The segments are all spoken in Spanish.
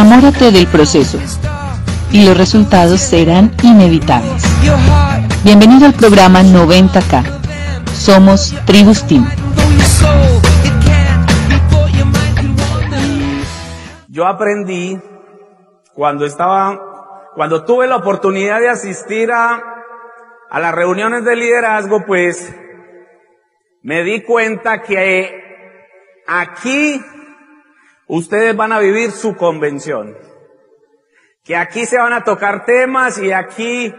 Enamórate del proceso y los resultados serán inevitables. Bienvenido al programa 90K. Somos Tribus Team. Yo aprendí cuando estaba, cuando tuve la oportunidad de asistir a, a las reuniones de liderazgo, pues me di cuenta que aquí ustedes van a vivir su convención. Que aquí se van a tocar temas y aquí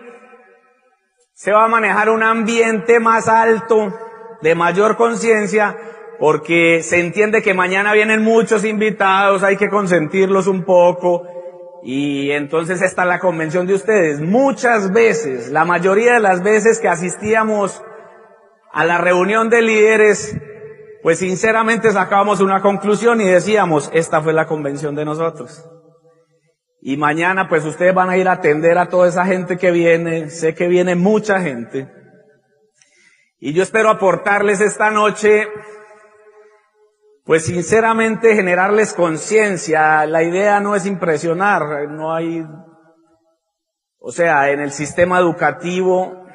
se va a manejar un ambiente más alto, de mayor conciencia, porque se entiende que mañana vienen muchos invitados, hay que consentirlos un poco, y entonces está la convención de ustedes. Muchas veces, la mayoría de las veces que asistíamos a la reunión de líderes, pues sinceramente sacábamos una conclusión y decíamos, esta fue la convención de nosotros. Y mañana pues ustedes van a ir a atender a toda esa gente que viene, sé que viene mucha gente. Y yo espero aportarles esta noche, pues sinceramente generarles conciencia. La idea no es impresionar, no hay, o sea, en el sistema educativo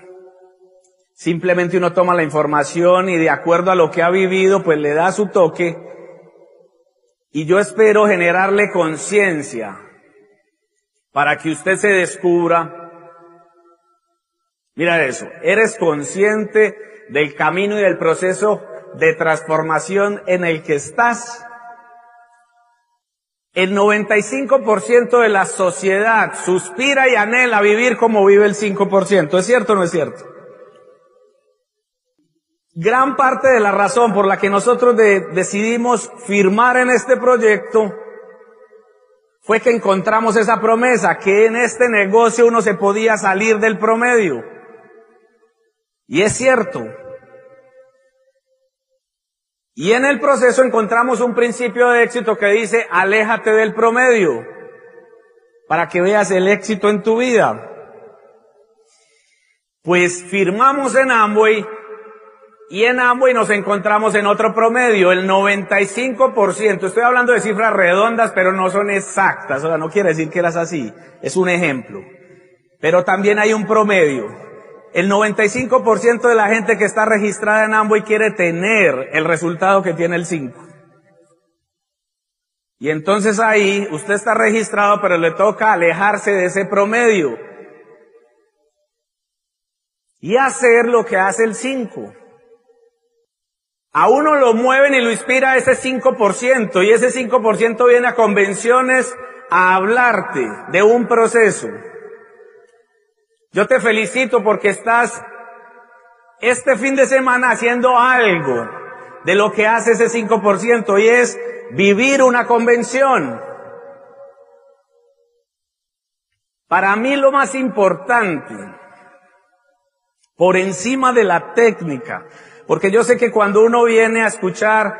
Simplemente uno toma la información y de acuerdo a lo que ha vivido, pues le da su toque. Y yo espero generarle conciencia para que usted se descubra. Mira eso, eres consciente del camino y del proceso de transformación en el que estás. El 95% de la sociedad suspira y anhela vivir como vive el 5%. ¿Es cierto o no es cierto? Gran parte de la razón por la que nosotros decidimos firmar en este proyecto fue que encontramos esa promesa, que en este negocio uno se podía salir del promedio. Y es cierto. Y en el proceso encontramos un principio de éxito que dice, aléjate del promedio, para que veas el éxito en tu vida. Pues firmamos en Amway y en Amway nos encontramos en otro promedio, el 95%. Estoy hablando de cifras redondas, pero no son exactas. O sea, no quiere decir que las así. Es un ejemplo. Pero también hay un promedio. El 95% de la gente que está registrada en Amway quiere tener el resultado que tiene el 5. Y entonces ahí usted está registrado, pero le toca alejarse de ese promedio. Y hacer lo que hace el 5. A uno lo mueven y lo inspira ese 5%, y ese 5% viene a convenciones a hablarte de un proceso. Yo te felicito porque estás este fin de semana haciendo algo de lo que hace ese 5% y es vivir una convención. Para mí lo más importante, por encima de la técnica, porque yo sé que cuando uno viene a escuchar,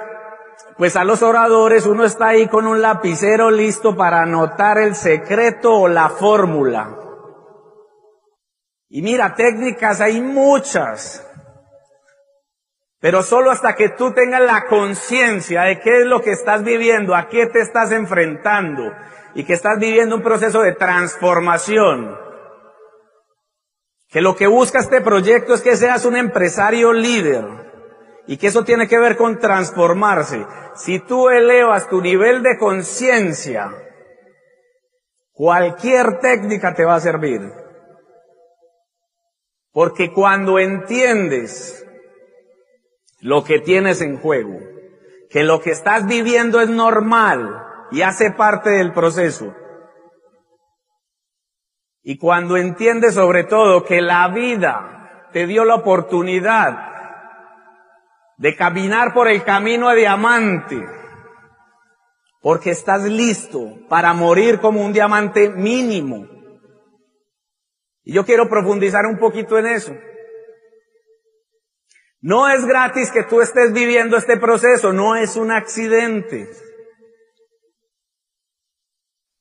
pues a los oradores, uno está ahí con un lapicero listo para anotar el secreto o la fórmula. Y mira, técnicas hay muchas. Pero solo hasta que tú tengas la conciencia de qué es lo que estás viviendo, a qué te estás enfrentando y que estás viviendo un proceso de transformación. Que lo que busca este proyecto es que seas un empresario líder y que eso tiene que ver con transformarse. Si tú elevas tu nivel de conciencia, cualquier técnica te va a servir. Porque cuando entiendes lo que tienes en juego, que lo que estás viviendo es normal y hace parte del proceso, y cuando entiendes sobre todo que la vida te dio la oportunidad de caminar por el camino a diamante, porque estás listo para morir como un diamante mínimo. Y yo quiero profundizar un poquito en eso. No es gratis que tú estés viviendo este proceso, no es un accidente.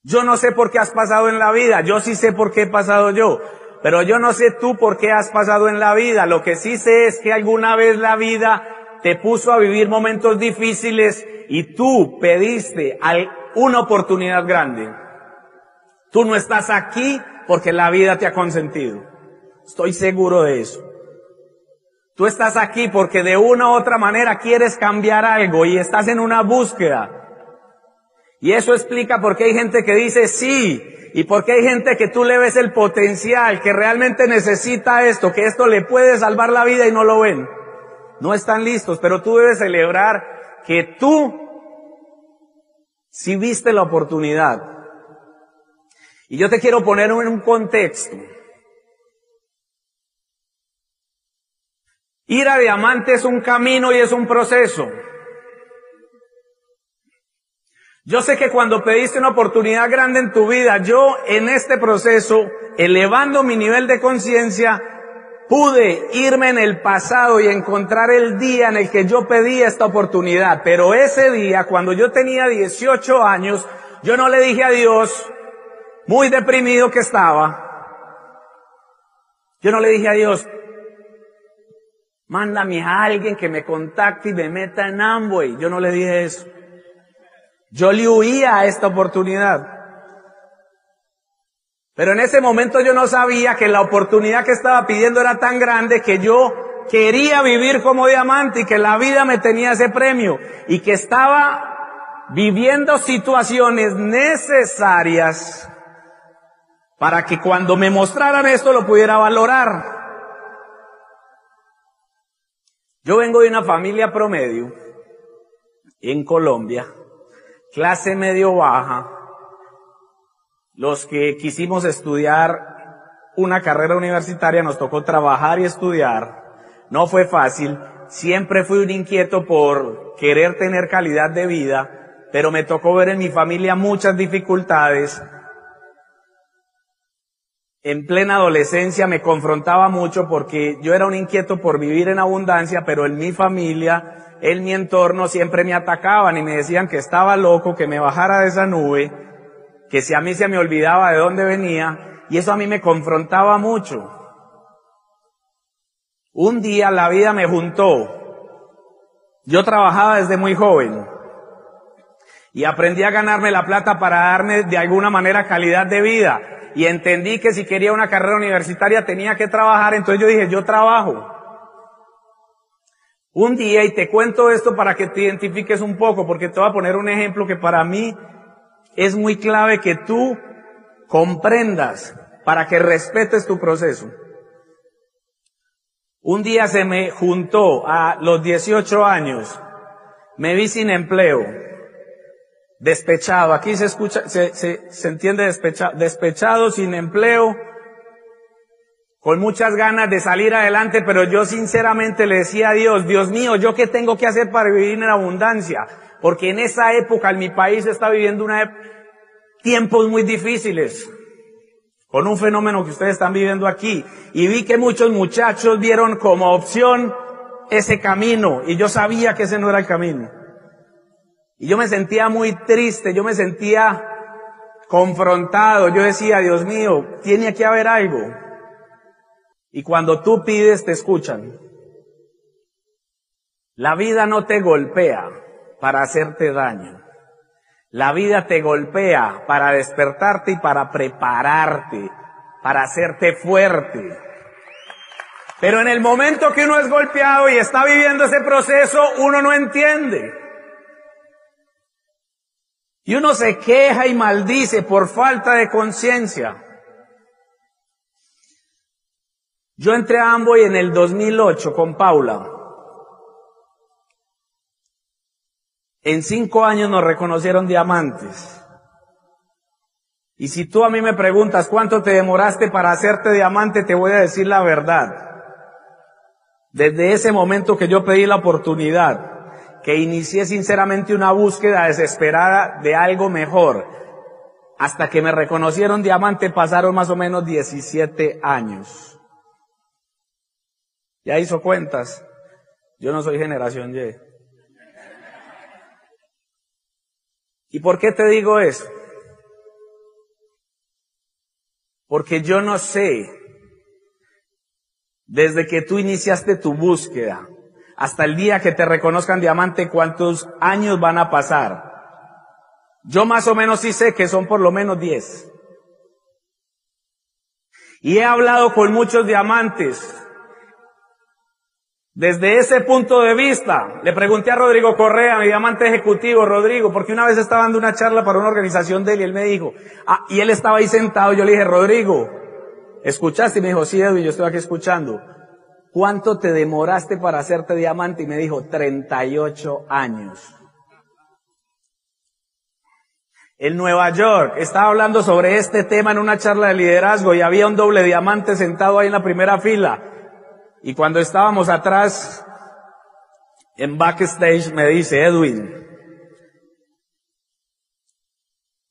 Yo no sé por qué has pasado en la vida, yo sí sé por qué he pasado yo, pero yo no sé tú por qué has pasado en la vida. Lo que sí sé es que alguna vez la vida te puso a vivir momentos difíciles y tú pediste una oportunidad grande. Tú no estás aquí porque la vida te ha consentido. Estoy seguro de eso. Tú estás aquí porque de una u otra manera quieres cambiar algo y estás en una búsqueda. Y eso explica por qué hay gente que dice sí y por qué hay gente que tú le ves el potencial, que realmente necesita esto, que esto le puede salvar la vida y no lo ven. No están listos, pero tú debes celebrar que tú si viste la oportunidad. Y yo te quiero poner en un contexto. Ir a diamante es un camino y es un proceso. Yo sé que cuando pediste una oportunidad grande en tu vida, yo en este proceso, elevando mi nivel de conciencia, pude irme en el pasado y encontrar el día en el que yo pedí esta oportunidad. Pero ese día, cuando yo tenía 18 años, yo no le dije a Dios, muy deprimido que estaba, yo no le dije a Dios, mándame a alguien que me contacte y me meta en Amway. Yo no le dije eso. Yo le huía a esta oportunidad. Pero en ese momento yo no sabía que la oportunidad que estaba pidiendo era tan grande que yo quería vivir como diamante y que la vida me tenía ese premio y que estaba viviendo situaciones necesarias para que cuando me mostraran esto lo pudiera valorar. Yo vengo de una familia promedio en Colombia clase medio baja, los que quisimos estudiar una carrera universitaria nos tocó trabajar y estudiar. No fue fácil. Siempre fui un inquieto por querer tener calidad de vida, pero me tocó ver en mi familia muchas dificultades. En plena adolescencia me confrontaba mucho porque yo era un inquieto por vivir en abundancia, pero en mi familia en mi entorno siempre me atacaban y me decían que estaba loco, que me bajara de esa nube, que si a mí se me olvidaba de dónde venía, y eso a mí me confrontaba mucho. Un día la vida me juntó. Yo trabajaba desde muy joven y aprendí a ganarme la plata para darme de alguna manera calidad de vida. Y entendí que si quería una carrera universitaria tenía que trabajar, entonces yo dije, yo trabajo. Un día, y te cuento esto para que te identifiques un poco, porque te voy a poner un ejemplo que para mí es muy clave que tú comprendas para que respetes tu proceso. Un día se me juntó a los 18 años, me vi sin empleo, despechado, aquí se escucha, se, se, se entiende despechado, despechado, sin empleo, con muchas ganas de salir adelante, pero yo sinceramente le decía a Dios, Dios mío, ¿yo qué tengo que hacer para vivir en abundancia? Porque en esa época en mi país está viviendo una tiempos muy difíciles, con un fenómeno que ustedes están viviendo aquí. Y vi que muchos muchachos vieron como opción ese camino, y yo sabía que ese no era el camino. Y yo me sentía muy triste, yo me sentía confrontado, yo decía, Dios mío, tiene que haber algo. Y cuando tú pides, te escuchan. La vida no te golpea para hacerte daño. La vida te golpea para despertarte y para prepararte, para hacerte fuerte. Pero en el momento que uno es golpeado y está viviendo ese proceso, uno no entiende. Y uno se queja y maldice por falta de conciencia. Yo entré a Amboy en el 2008 con Paula. En cinco años nos reconocieron diamantes. Y si tú a mí me preguntas cuánto te demoraste para hacerte diamante, te voy a decir la verdad. Desde ese momento que yo pedí la oportunidad, que inicié sinceramente una búsqueda desesperada de algo mejor, hasta que me reconocieron diamante pasaron más o menos 17 años. Ya hizo cuentas. Yo no soy generación Y. ¿Y por qué te digo eso? Porque yo no sé, desde que tú iniciaste tu búsqueda hasta el día que te reconozcan diamante, cuántos años van a pasar. Yo más o menos sí sé que son por lo menos diez. Y he hablado con muchos diamantes. Desde ese punto de vista, le pregunté a Rodrigo Correa, mi diamante ejecutivo, Rodrigo, porque una vez estaba dando una charla para una organización de él y él me dijo, ah, y él estaba ahí sentado, yo le dije, Rodrigo, ¿escuchaste? Y me dijo, sí, Edwin, yo estoy aquí escuchando. ¿Cuánto te demoraste para hacerte diamante? Y me dijo, 38 años. En Nueva York estaba hablando sobre este tema en una charla de liderazgo y había un doble diamante sentado ahí en la primera fila. Y cuando estábamos atrás, en backstage, me dice, Edwin,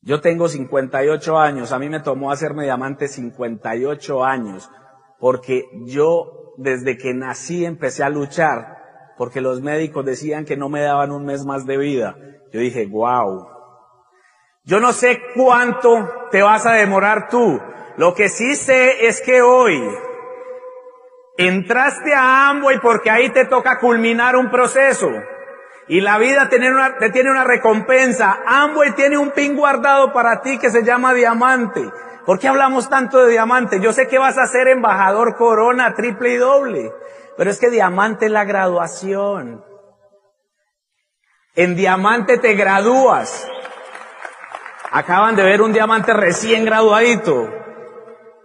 yo tengo 58 años, a mí me tomó hacerme diamante 58 años, porque yo desde que nací empecé a luchar, porque los médicos decían que no me daban un mes más de vida. Yo dije, wow, yo no sé cuánto te vas a demorar tú. Lo que sí sé es que hoy entraste a Amway porque ahí te toca culminar un proceso. Y la vida tiene una, te tiene una recompensa. Amway tiene un pin guardado para ti que se llama diamante. ¿Por qué hablamos tanto de diamante? Yo sé que vas a ser embajador corona, triple y doble. Pero es que diamante es la graduación. En diamante te gradúas. Acaban de ver un diamante recién graduadito.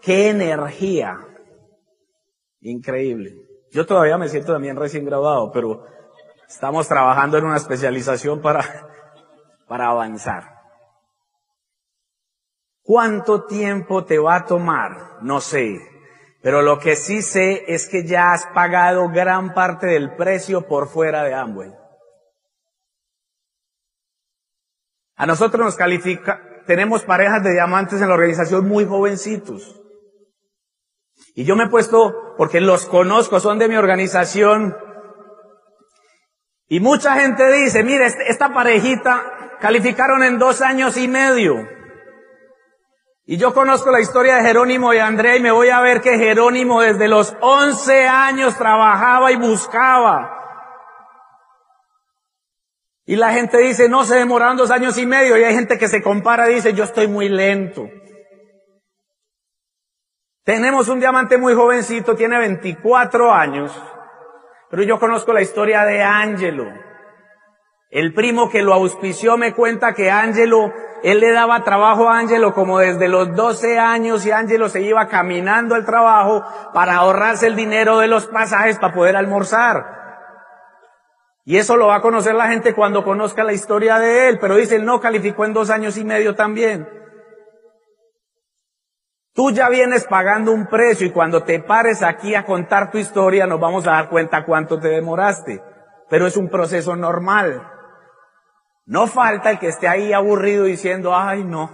¡Qué energía! Increíble. Yo todavía me siento también recién graduado, pero estamos trabajando en una especialización para, para avanzar. ¿Cuánto tiempo te va a tomar? No sé. Pero lo que sí sé es que ya has pagado gran parte del precio por fuera de Amway. A nosotros nos califica, tenemos parejas de diamantes en la organización muy jovencitos. Y yo me he puesto, porque los conozco, son de mi organización. Y mucha gente dice, mire, este, esta parejita calificaron en dos años y medio. Y yo conozco la historia de Jerónimo y Andrea y me voy a ver que Jerónimo desde los 11 años trabajaba y buscaba. Y la gente dice, no, se demoraron dos años y medio. Y hay gente que se compara y dice, yo estoy muy lento. Tenemos un diamante muy jovencito, tiene 24 años. Pero yo conozco la historia de Ángelo. El primo que lo auspició me cuenta que Ángelo, él le daba trabajo a Ángelo como desde los 12 años y Ángelo se iba caminando al trabajo para ahorrarse el dinero de los pasajes para poder almorzar. Y eso lo va a conocer la gente cuando conozca la historia de él, pero dice, él no calificó en dos años y medio también. Tú ya vienes pagando un precio y cuando te pares aquí a contar tu historia nos vamos a dar cuenta cuánto te demoraste. Pero es un proceso normal. No falta el que esté ahí aburrido diciendo, ay no.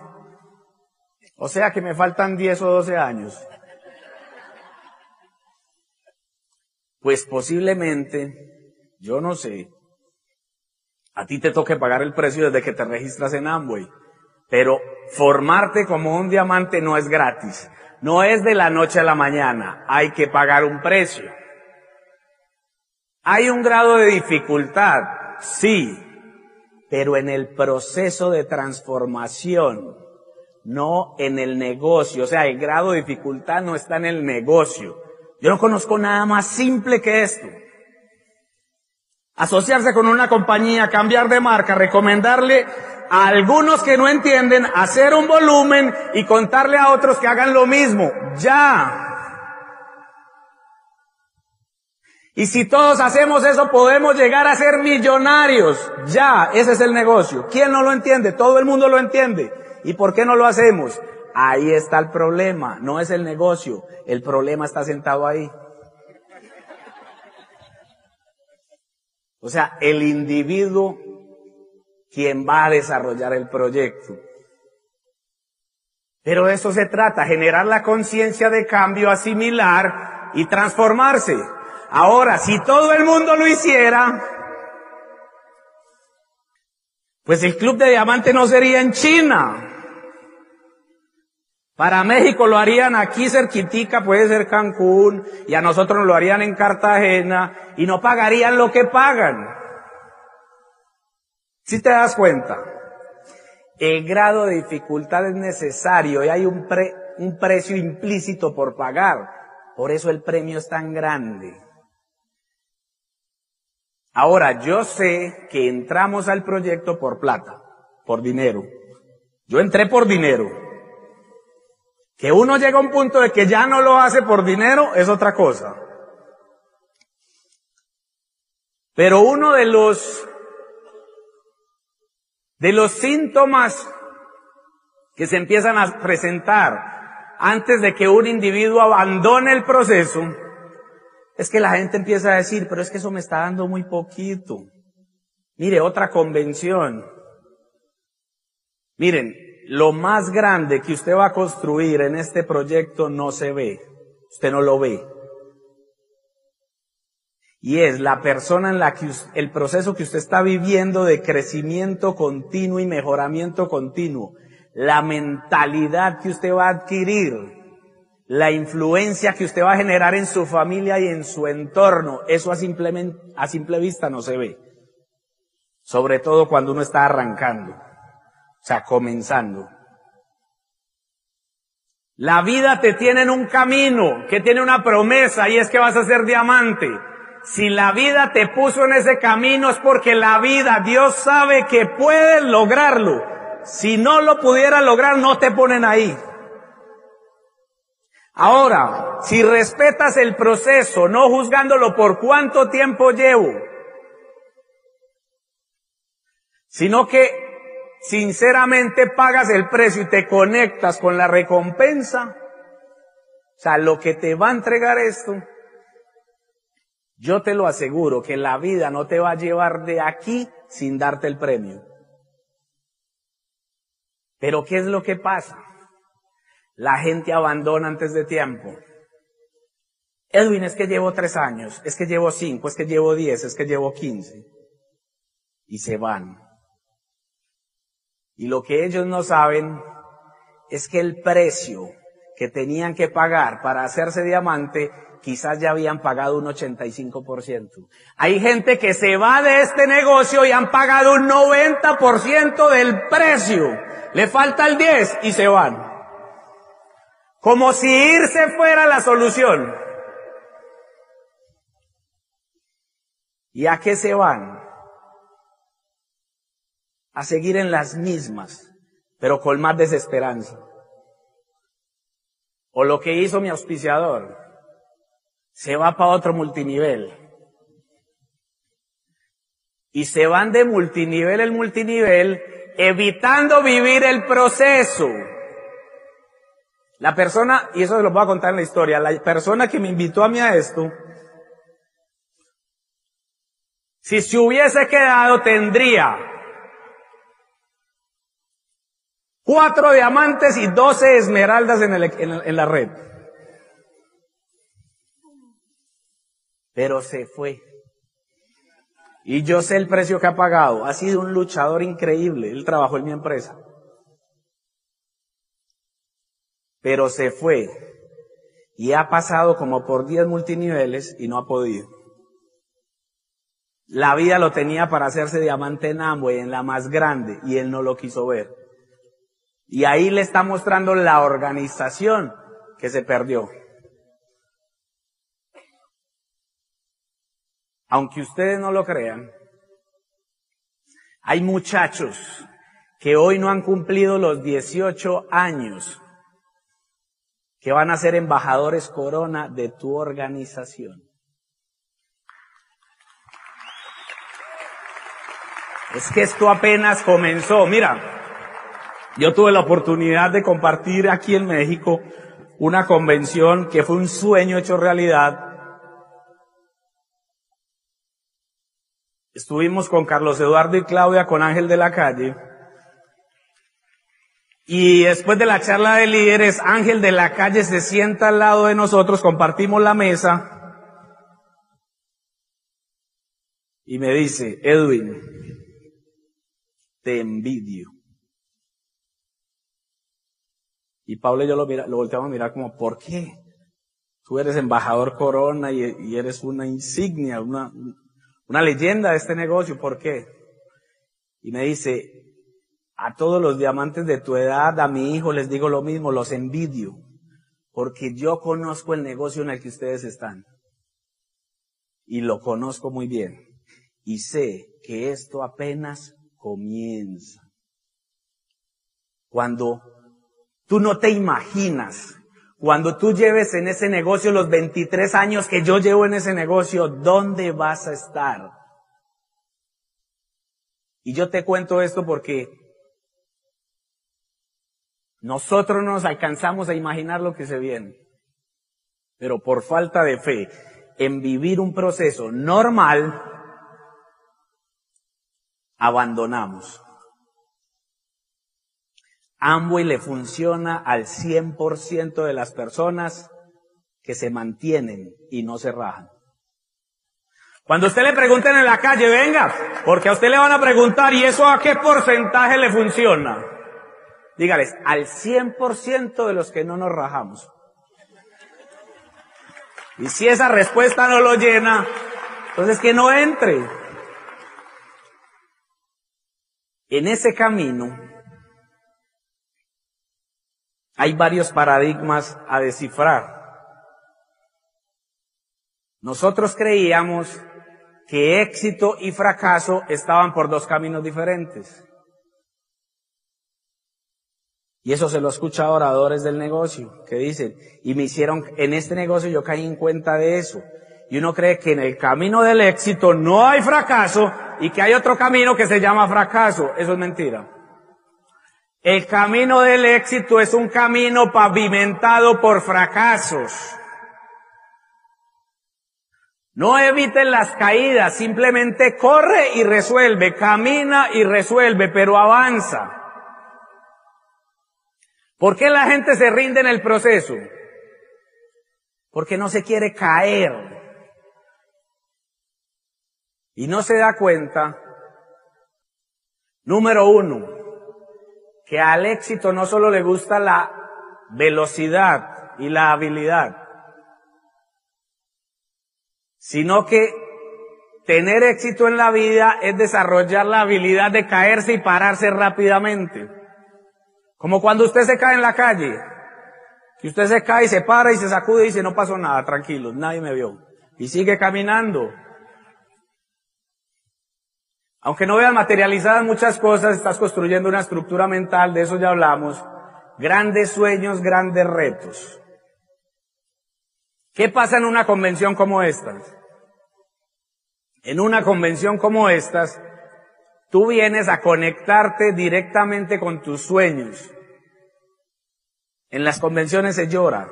O sea que me faltan 10 o 12 años. Pues posiblemente yo no sé. A ti te toque pagar el precio desde que te registras en Amway. Pero formarte como un diamante no es gratis. No es de la noche a la mañana. Hay que pagar un precio. Hay un grado de dificultad, sí, pero en el proceso de transformación, no en el negocio. O sea, el grado de dificultad no está en el negocio. Yo no conozco nada más simple que esto asociarse con una compañía, cambiar de marca, recomendarle a algunos que no entienden, hacer un volumen y contarle a otros que hagan lo mismo. Ya. Y si todos hacemos eso, podemos llegar a ser millonarios. Ya, ese es el negocio. ¿Quién no lo entiende? Todo el mundo lo entiende. ¿Y por qué no lo hacemos? Ahí está el problema, no es el negocio. El problema está sentado ahí. O sea, el individuo quien va a desarrollar el proyecto. Pero de eso se trata, generar la conciencia de cambio, asimilar y transformarse. Ahora, si todo el mundo lo hiciera, pues el Club de Diamante no sería en China. Para México lo harían aquí cerquitica, puede ser Cancún, y a nosotros lo harían en Cartagena, y no pagarían lo que pagan. Si te das cuenta, el grado de dificultad es necesario y hay un pre, un precio implícito por pagar. Por eso el premio es tan grande. Ahora, yo sé que entramos al proyecto por plata, por dinero. Yo entré por dinero. Que uno llega a un punto de que ya no lo hace por dinero es otra cosa. Pero uno de los de los síntomas que se empiezan a presentar antes de que un individuo abandone el proceso es que la gente empieza a decir, pero es que eso me está dando muy poquito. Mire, otra convención. Miren, lo más grande que usted va a construir en este proyecto no se ve. Usted no lo ve. Y es la persona en la que el proceso que usted está viviendo de crecimiento continuo y mejoramiento continuo, la mentalidad que usted va a adquirir, la influencia que usted va a generar en su familia y en su entorno, eso a simple, a simple vista no se ve. Sobre todo cuando uno está arrancando, o sea, comenzando. La vida te tiene en un camino que tiene una promesa y es que vas a ser diamante. Si la vida te puso en ese camino es porque la vida, Dios sabe que puedes lograrlo. Si no lo pudiera lograr, no te ponen ahí. Ahora, si respetas el proceso, no juzgándolo por cuánto tiempo llevo, sino que sinceramente pagas el precio y te conectas con la recompensa, o sea, lo que te va a entregar esto, yo te lo aseguro que la vida no te va a llevar de aquí sin darte el premio. Pero ¿qué es lo que pasa? La gente abandona antes de tiempo. Edwin, es que llevo tres años, es que llevo cinco, es que llevo diez, es que llevo quince. Y se van. Y lo que ellos no saben es que el precio que tenían que pagar para hacerse diamante quizás ya habían pagado un 85%. Hay gente que se va de este negocio y han pagado un 90% del precio. Le falta el 10 y se van. Como si irse fuera la solución. ¿Y a qué se van? A seguir en las mismas, pero con más desesperanza. O lo que hizo mi auspiciador, se va para otro multinivel. Y se van de multinivel en multinivel, evitando vivir el proceso. La persona, y eso se lo voy a contar en la historia, la persona que me invitó a mí a esto, si se hubiese quedado tendría cuatro diamantes y doce esmeraldas en, en la red. Pero se fue. Y yo sé el precio que ha pagado. Ha sido un luchador increíble. Él trabajó en mi empresa. pero se fue y ha pasado como por 10 multiniveles y no ha podido. La vida lo tenía para hacerse diamante en Amway, en la más grande, y él no lo quiso ver. Y ahí le está mostrando la organización que se perdió. Aunque ustedes no lo crean, hay muchachos que hoy no han cumplido los 18 años que van a ser embajadores corona de tu organización. Es que esto apenas comenzó. Mira, yo tuve la oportunidad de compartir aquí en México una convención que fue un sueño hecho realidad. Estuvimos con Carlos Eduardo y Claudia, con Ángel de la Calle, y después de la charla de líderes, Ángel de la calle se sienta al lado de nosotros, compartimos la mesa y me dice, Edwin, te envidio. Y Pablo y yo lo, lo volteamos a mirar como, ¿por qué? Tú eres embajador Corona y, y eres una insignia, una, una leyenda de este negocio, ¿por qué? Y me dice, A todos los diamantes de tu edad, a mi hijo les digo lo mismo, los envidio, porque yo conozco el negocio en el que ustedes están. Y lo conozco muy bien. Y sé que esto apenas comienza. Cuando tú no te imaginas, cuando tú lleves en ese negocio los 23 años que yo llevo en ese negocio, ¿dónde vas a estar? Y yo te cuento esto porque nosotros no nos alcanzamos a imaginar lo que se viene. Pero por falta de fe en vivir un proceso normal, abandonamos. Amway le funciona al 100% de las personas que se mantienen y no se rajan. Cuando usted le pregunten en la calle, venga, porque a usted le van a preguntar, ¿y eso a qué porcentaje le funciona? Dígales, al 100% de los que no nos rajamos. Y si esa respuesta no lo llena, entonces que no entre. En ese camino hay varios paradigmas a descifrar. Nosotros creíamos que éxito y fracaso estaban por dos caminos diferentes. Y eso se lo escucha a oradores del negocio que dicen, y me hicieron, en este negocio yo caí en cuenta de eso. Y uno cree que en el camino del éxito no hay fracaso y que hay otro camino que se llama fracaso. Eso es mentira. El camino del éxito es un camino pavimentado por fracasos. No eviten las caídas, simplemente corre y resuelve, camina y resuelve, pero avanza. ¿Por qué la gente se rinde en el proceso? Porque no se quiere caer. Y no se da cuenta, número uno, que al éxito no solo le gusta la velocidad y la habilidad, sino que tener éxito en la vida es desarrollar la habilidad de caerse y pararse rápidamente. Como cuando usted se cae en la calle, que usted se cae y se para y se sacude y dice, no pasó nada, tranquilo, nadie me vio. Y sigue caminando. Aunque no veas materializadas muchas cosas, estás construyendo una estructura mental, de eso ya hablamos. Grandes sueños, grandes retos. ¿Qué pasa en una convención como esta? En una convención como estas, tú vienes a conectarte directamente con tus sueños. En las convenciones se llora.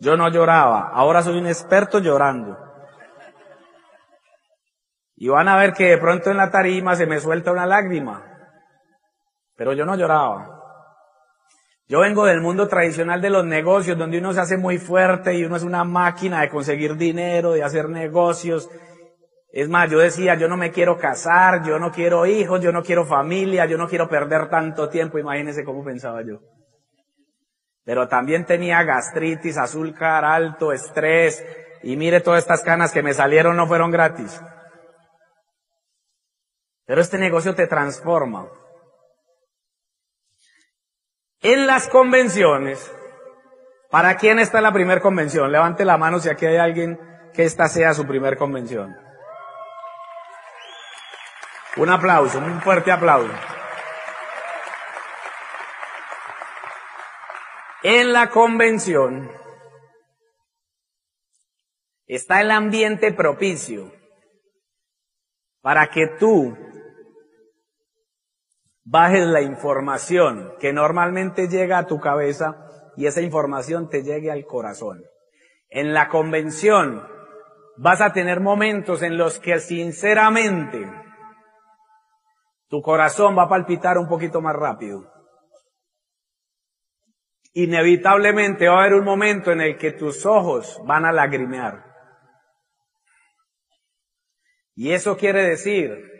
Yo no lloraba, ahora soy un experto llorando. Y van a ver que de pronto en la tarima se me suelta una lágrima. Pero yo no lloraba. Yo vengo del mundo tradicional de los negocios, donde uno se hace muy fuerte y uno es una máquina de conseguir dinero, de hacer negocios. Es más, yo decía, yo no me quiero casar, yo no quiero hijos, yo no quiero familia, yo no quiero perder tanto tiempo. Imagínense cómo pensaba yo. Pero también tenía gastritis, azúcar alto, estrés, y mire todas estas canas que me salieron no fueron gratis. Pero este negocio te transforma. En las convenciones, ¿para quién está la primera convención? Levante la mano si aquí hay alguien que esta sea su primer convención. Un aplauso, un fuerte aplauso. En la convención está el ambiente propicio para que tú bajes la información que normalmente llega a tu cabeza y esa información te llegue al corazón. En la convención vas a tener momentos en los que sinceramente tu corazón va a palpitar un poquito más rápido. Inevitablemente va a haber un momento en el que tus ojos van a lagrimear. Y eso quiere decir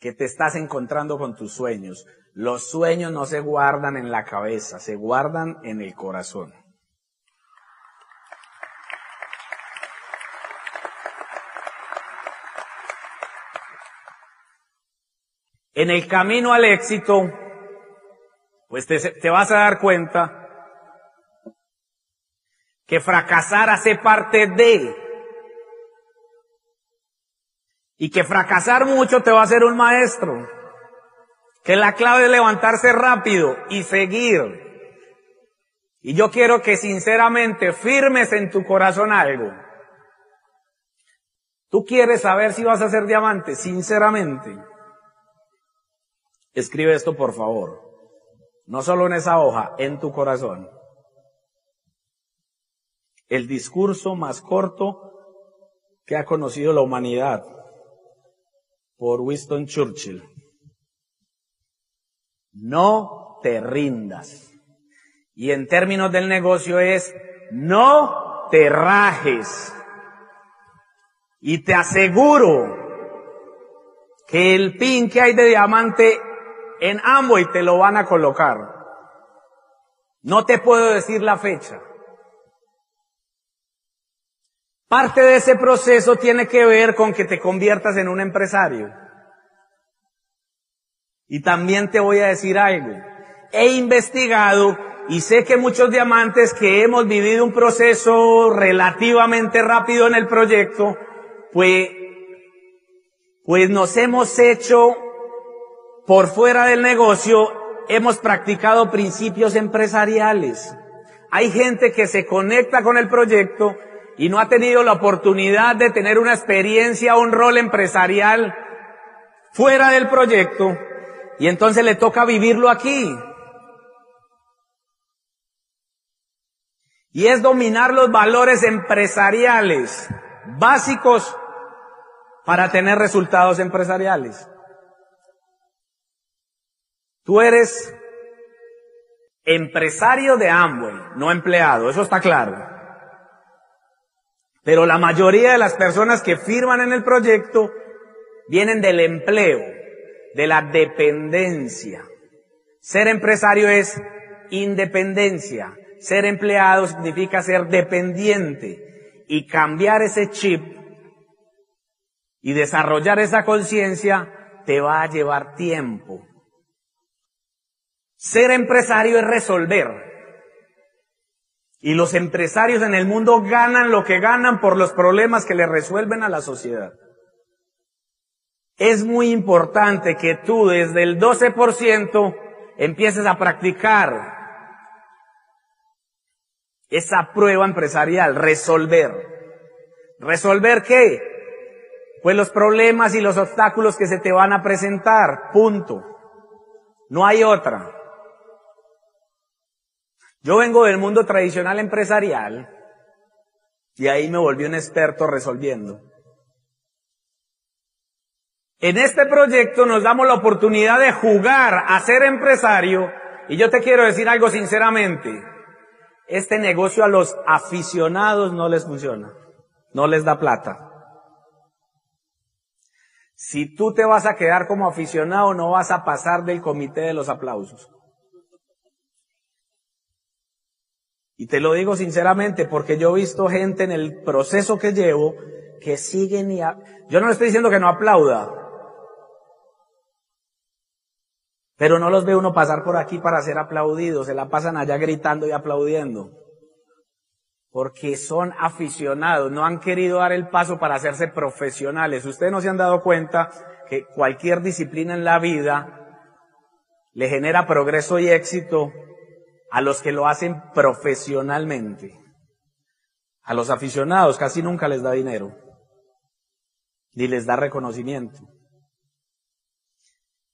que te estás encontrando con tus sueños. Los sueños no se guardan en la cabeza, se guardan en el corazón. en el camino al éxito, pues te, vas a dar cuenta que fracasar hace parte de, y que fracasar mucho te va a hacer un maestro, que la clave es levantarse rápido y seguir. Y yo quiero que sinceramente firmes en tu corazón algo. Tú quieres saber si vas a ser diamante, sinceramente. Escribe esto por favor. No solo en esa hoja, en tu corazón. El discurso más corto que ha conocido la humanidad por Winston Churchill. No te rindas. Y en términos del negocio es, no te rajes. Y te aseguro que el pin que hay de diamante en Amway te lo van a colocar. No te puedo decir la fecha. Parte de ese proceso tiene que ver con que te conviertas en un empresario. Y también te voy a decir algo. He investigado y sé que muchos diamantes que hemos vivido un proceso relativamente rápido en el proyecto, pues, pues nos hemos hecho por fuera del negocio, hemos practicado principios empresariales. Hay gente que se conecta con el proyecto y no ha tenido la oportunidad de tener una experiencia, un rol empresarial fuera del proyecto y entonces le toca vivirlo aquí. Y es dominar los valores empresariales básicos para tener resultados empresariales. Tú eres empresario de Amway, no empleado, eso está claro. Pero la mayoría de las personas que firman en el proyecto vienen del empleo, de la dependencia. Ser empresario es independencia. Ser empleado significa ser dependiente y cambiar ese chip y desarrollar esa conciencia te va a llevar tiempo. Ser empresario es resolver. Y los empresarios en el mundo ganan lo que ganan por los problemas que le resuelven a la sociedad. Es muy importante que tú desde el 12% empieces a practicar esa prueba empresarial, resolver. ¿Resolver qué? Pues los problemas y los obstáculos que se te van a presentar, punto. No hay otra. Yo vengo del mundo tradicional empresarial y ahí me volví un experto resolviendo. En este proyecto nos damos la oportunidad de jugar a ser empresario y yo te quiero decir algo sinceramente. Este negocio a los aficionados no les funciona, no les da plata. Si tú te vas a quedar como aficionado, no vas a pasar del comité de los aplausos. Y te lo digo sinceramente porque yo he visto gente en el proceso que llevo que siguen y... Yo no le estoy diciendo que no aplauda, pero no los ve uno pasar por aquí para ser aplaudidos, se la pasan allá gritando y aplaudiendo. Porque son aficionados, no han querido dar el paso para hacerse profesionales. Ustedes no se han dado cuenta que cualquier disciplina en la vida le genera progreso y éxito a los que lo hacen profesionalmente. A los aficionados casi nunca les da dinero, ni les da reconocimiento.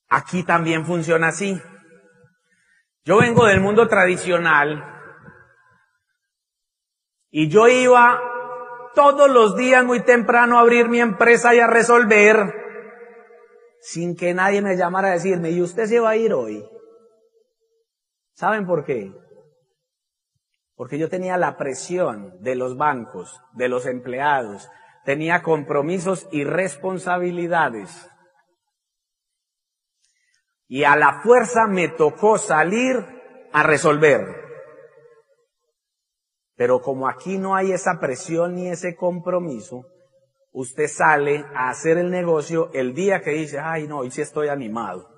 Aquí también funciona así. Yo vengo del mundo tradicional y yo iba todos los días muy temprano a abrir mi empresa y a resolver sin que nadie me llamara a decirme, ¿y usted se va a ir hoy? ¿Saben por qué? Porque yo tenía la presión de los bancos, de los empleados, tenía compromisos y responsabilidades. Y a la fuerza me tocó salir a resolver. Pero como aquí no hay esa presión ni ese compromiso, usted sale a hacer el negocio el día que dice, ay no, hoy sí estoy animado.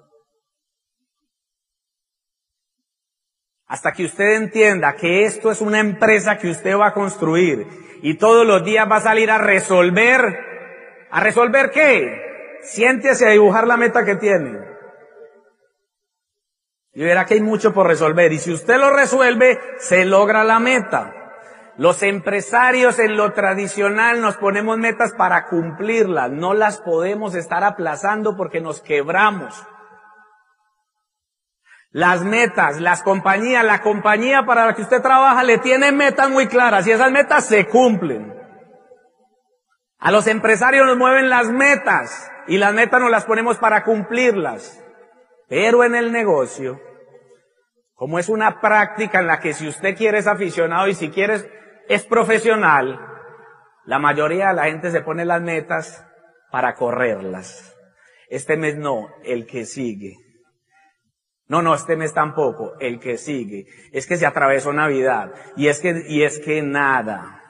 Hasta que usted entienda que esto es una empresa que usted va a construir y todos los días va a salir a resolver, ¿a resolver qué? Siéntese a dibujar la meta que tiene. Y verá que hay mucho por resolver. Y si usted lo resuelve, se logra la meta. Los empresarios en lo tradicional nos ponemos metas para cumplirlas. No las podemos estar aplazando porque nos quebramos. Las metas, las compañías, la compañía para la que usted trabaja le tiene metas muy claras y esas metas se cumplen. A los empresarios nos mueven las metas y las metas nos las ponemos para cumplirlas. Pero en el negocio, como es una práctica en la que si usted quiere es aficionado y si quiere es profesional, la mayoría de la gente se pone las metas para correrlas. Este mes no, el que sigue. No, no, este mes tampoco, el que sigue. Es que se atravesó Navidad. Y es que, y es que nada.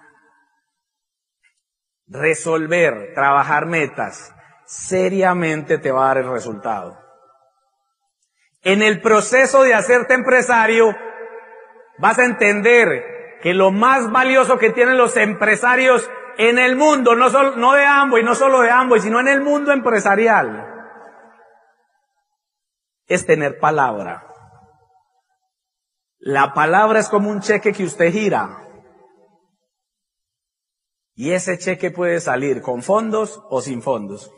Resolver, trabajar metas, seriamente te va a dar el resultado. En el proceso de hacerte empresario, vas a entender que lo más valioso que tienen los empresarios en el mundo, no, solo, no de ambos y no solo de ambos, sino en el mundo empresarial, es tener palabra. La palabra es como un cheque que usted gira. Y ese cheque puede salir con fondos o sin fondos.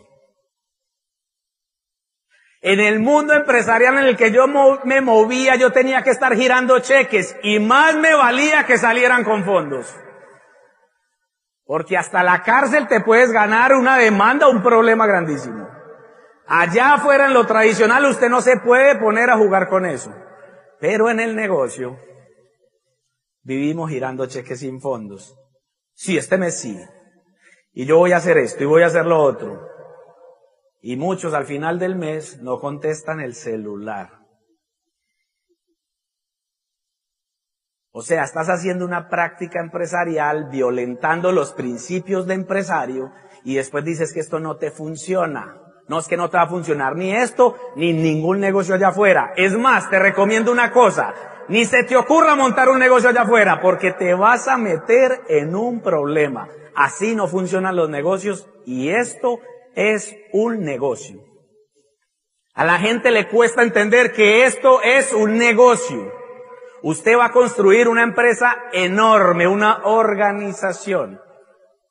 En el mundo empresarial en el que yo me movía, yo tenía que estar girando cheques y más me valía que salieran con fondos. Porque hasta la cárcel te puedes ganar una demanda, un problema grandísimo. Allá afuera en lo tradicional usted no se puede poner a jugar con eso. Pero en el negocio vivimos girando cheques sin fondos. Sí, este mes sí. Y yo voy a hacer esto y voy a hacer lo otro. Y muchos al final del mes no contestan el celular. O sea, estás haciendo una práctica empresarial violentando los principios de empresario y después dices que esto no te funciona. No es que no te va a funcionar ni esto, ni ningún negocio allá afuera. Es más, te recomiendo una cosa. Ni se te ocurra montar un negocio allá afuera, porque te vas a meter en un problema. Así no funcionan los negocios y esto es un negocio. A la gente le cuesta entender que esto es un negocio. Usted va a construir una empresa enorme, una organización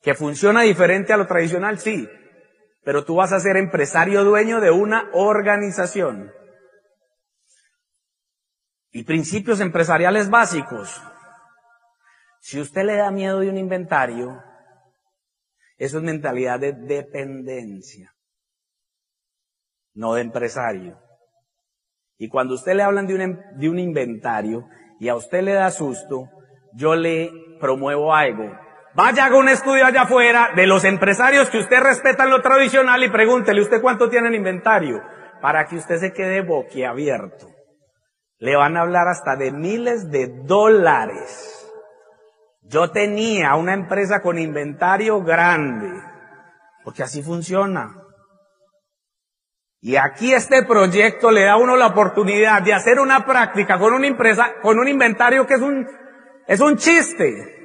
que funciona diferente a lo tradicional, sí, pero tú vas a ser empresario dueño de una organización. Y principios empresariales básicos. Si usted le da miedo de un inventario, eso es mentalidad de dependencia, no de empresario. Y cuando usted le hablan de un, em, de un inventario y a usted le da susto, yo le promuevo algo. Vaya haga un estudio allá afuera de los empresarios que usted respeta lo tradicional y pregúntele usted cuánto tiene en inventario para que usted se quede boquiabierto. Le van a hablar hasta de miles de dólares. Yo tenía una empresa con inventario grande, porque así funciona. Y aquí este proyecto le da a uno la oportunidad de hacer una práctica con una empresa, con un inventario que es un, es un chiste.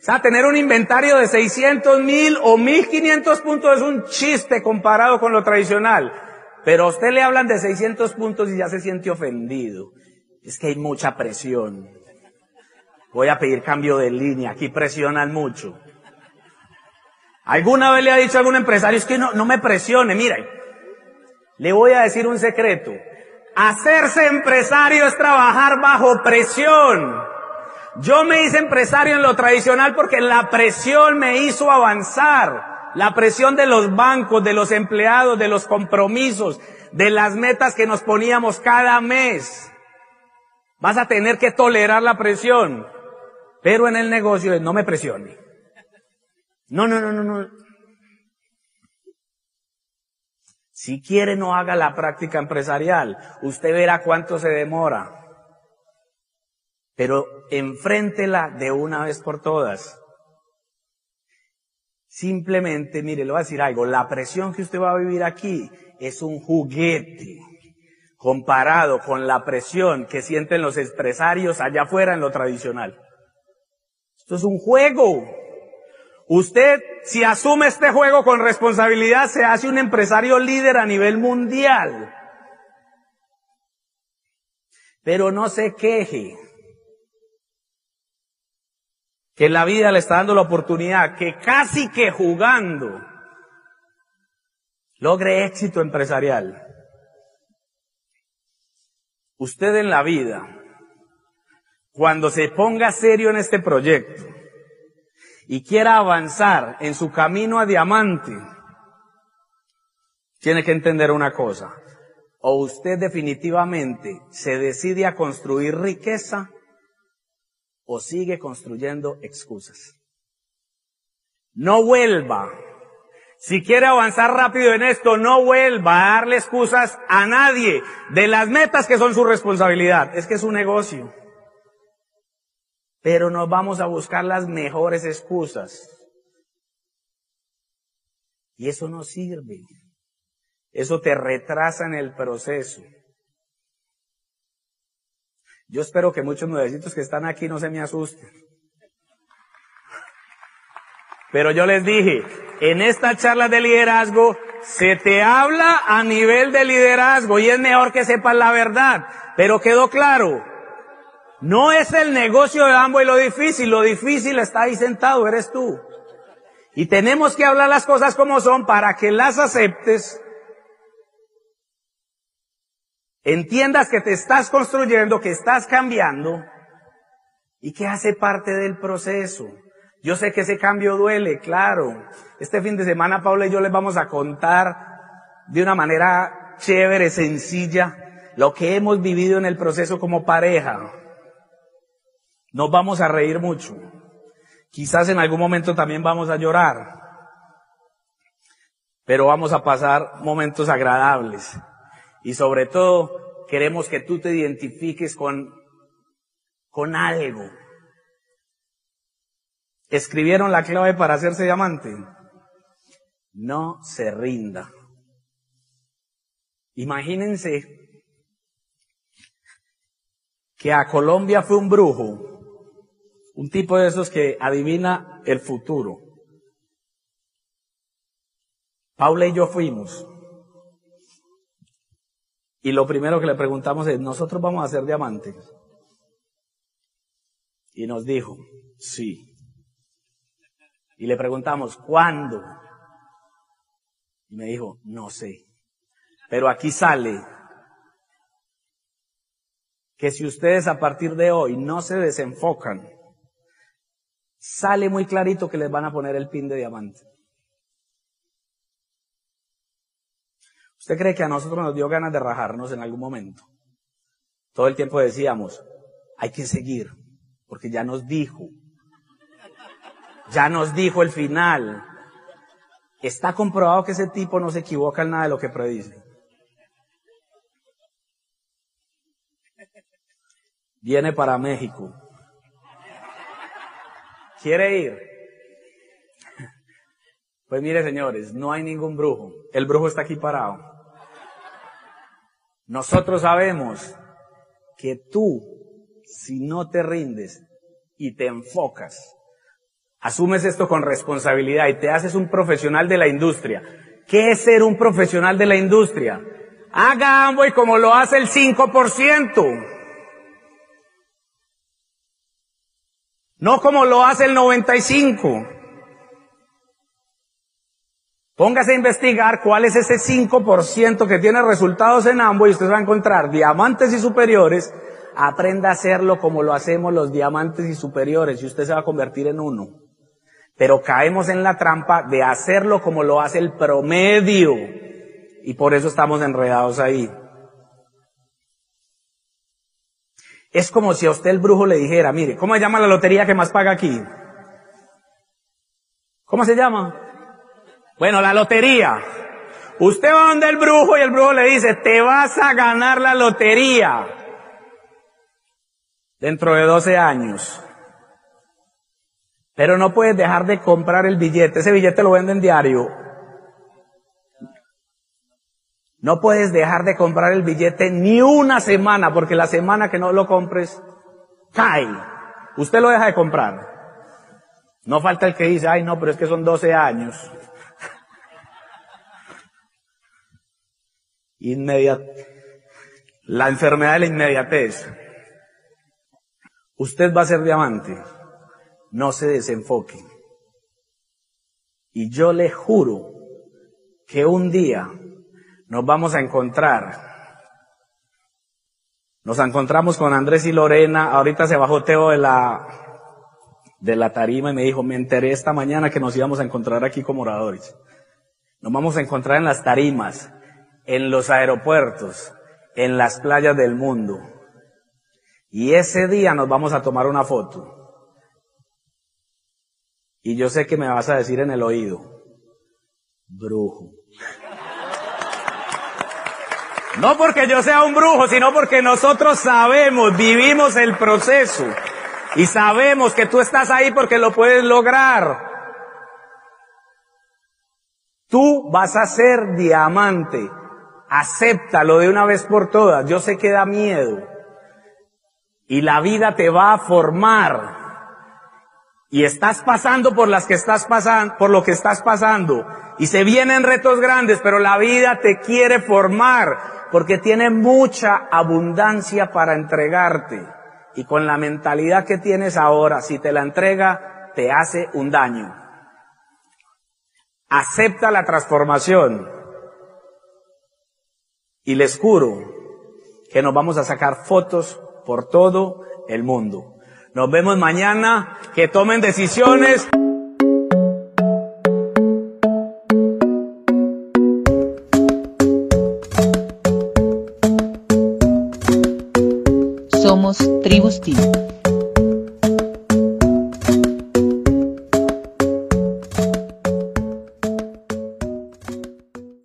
O sea, tener un inventario de 600 mil o 1500 puntos es un chiste comparado con lo tradicional. Pero a usted le hablan de 600 puntos y ya se siente ofendido. Es que hay mucha presión. Voy a pedir cambio de línea, aquí presionan mucho. ¿Alguna vez le ha dicho a algún empresario, es que no, no me presione, mira, le voy a decir un secreto. Hacerse empresario es trabajar bajo presión. Yo me hice empresario en lo tradicional porque la presión me hizo avanzar. La presión de los bancos, de los empleados, de los compromisos, de las metas que nos poníamos cada mes. Vas a tener que tolerar la presión. Pero en el negocio no me presione. No, no, no, no, no. Si quiere no haga la práctica empresarial. Usted verá cuánto se demora pero enfréntela de una vez por todas. Simplemente, mire, le voy a decir algo, la presión que usted va a vivir aquí es un juguete comparado con la presión que sienten los empresarios allá afuera en lo tradicional. Esto es un juego. Usted, si asume este juego con responsabilidad, se hace un empresario líder a nivel mundial. Pero no se queje. Que la vida le está dando la oportunidad que casi que jugando logre éxito empresarial. Usted en la vida, cuando se ponga serio en este proyecto, y quiera avanzar en su camino a diamante, tiene que entender una cosa. O usted definitivamente se decide a construir riqueza o sigue construyendo excusas. No vuelva. Si quiere avanzar rápido en esto, no vuelva a darle excusas a nadie de las metas que son su responsabilidad. Es que es un negocio pero nos vamos a buscar las mejores excusas. Y eso no sirve. Eso te retrasa en el proceso. Yo espero que muchos nuevecitos que están aquí no se me asusten. Pero yo les dije, en esta charla de liderazgo se te habla a nivel de liderazgo y es mejor que sepas la verdad. Pero quedó claro, no es el negocio de ambos y lo difícil, lo difícil está ahí sentado, eres tú. Y tenemos que hablar las cosas como son para que las aceptes, entiendas que te estás construyendo, que estás cambiando y que hace parte del proceso. Yo sé que ese cambio duele, claro. Este fin de semana Paula y yo les vamos a contar de una manera chévere, sencilla, lo que hemos vivido en el proceso como pareja. Nos vamos a reír mucho. Quizás en algún momento también vamos a llorar. Pero vamos a pasar momentos agradables. Y sobre todo, queremos que tú te identifiques con, con algo. ¿Escribieron la clave para hacerse diamante? No se rinda. Imagínense que a Colombia fue un brujo un tipo de esos que adivina el futuro. Paula y yo fuimos. Y lo primero que le preguntamos es, ¿nosotros vamos a ser diamantes? Y nos dijo, sí. Y le preguntamos, ¿cuándo? Y me dijo, no sé. Pero aquí sale que si ustedes a partir de hoy no se desenfocan sale muy clarito que les van a poner el pin de diamante. ¿Usted cree que a nosotros nos dio ganas de rajarnos en algún momento? Todo el tiempo decíamos, hay que seguir, porque ya nos dijo, ya nos dijo el final. Está comprobado que ese tipo no se equivoca en nada de lo que predice. Viene para México. ¿Quiere ir? Pues mire, señores, no hay ningún brujo. El brujo está aquí parado. Nosotros sabemos que tú, si no te rindes y te enfocas, asumes esto con responsabilidad y te haces un profesional de la industria. ¿Qué es ser un profesional de la industria? Haga y como lo hace el 5%. No como lo hace el 95. Póngase a investigar cuál es ese 5% que tiene resultados en ambos y usted va a encontrar diamantes y superiores. Aprenda a hacerlo como lo hacemos los diamantes y superiores y usted se va a convertir en uno. Pero caemos en la trampa de hacerlo como lo hace el promedio. Y por eso estamos enredados ahí. Es como si a usted el brujo le dijera, mire, ¿cómo se llama la lotería que más paga aquí? ¿Cómo se llama? Bueno, la lotería. Usted va donde el brujo y el brujo le dice, te vas a ganar la lotería dentro de 12 años. Pero no puedes dejar de comprar el billete. Ese billete lo venden diario. No puedes dejar de comprar el billete ni una semana, porque la semana que no lo compres, cae. Usted lo deja de comprar. No falta el que dice, ay no, pero es que son 12 años. Inmediat la enfermedad de la inmediatez. Usted va a ser diamante. No se desenfoque. Y yo le juro que un día nos vamos a encontrar. Nos encontramos con Andrés y Lorena. Ahorita se bajó Teo de la, de la tarima y me dijo, me enteré esta mañana que nos íbamos a encontrar aquí como oradores. Nos vamos a encontrar en las tarimas, en los aeropuertos, en las playas del mundo. Y ese día nos vamos a tomar una foto. Y yo sé que me vas a decir en el oído, brujo. No porque yo sea un brujo, sino porque nosotros sabemos, vivimos el proceso y sabemos que tú estás ahí porque lo puedes lograr. Tú vas a ser diamante. Acéptalo de una vez por todas. Yo sé que da miedo. Y la vida te va a formar. Y estás pasando por las que estás pasando, por lo que estás pasando. Y se vienen retos grandes, pero la vida te quiere formar porque tiene mucha abundancia para entregarte. Y con la mentalidad que tienes ahora, si te la entrega, te hace un daño. Acepta la transformación. Y les juro que nos vamos a sacar fotos por todo el mundo. Nos vemos mañana, que tomen decisiones. Somos Tribus.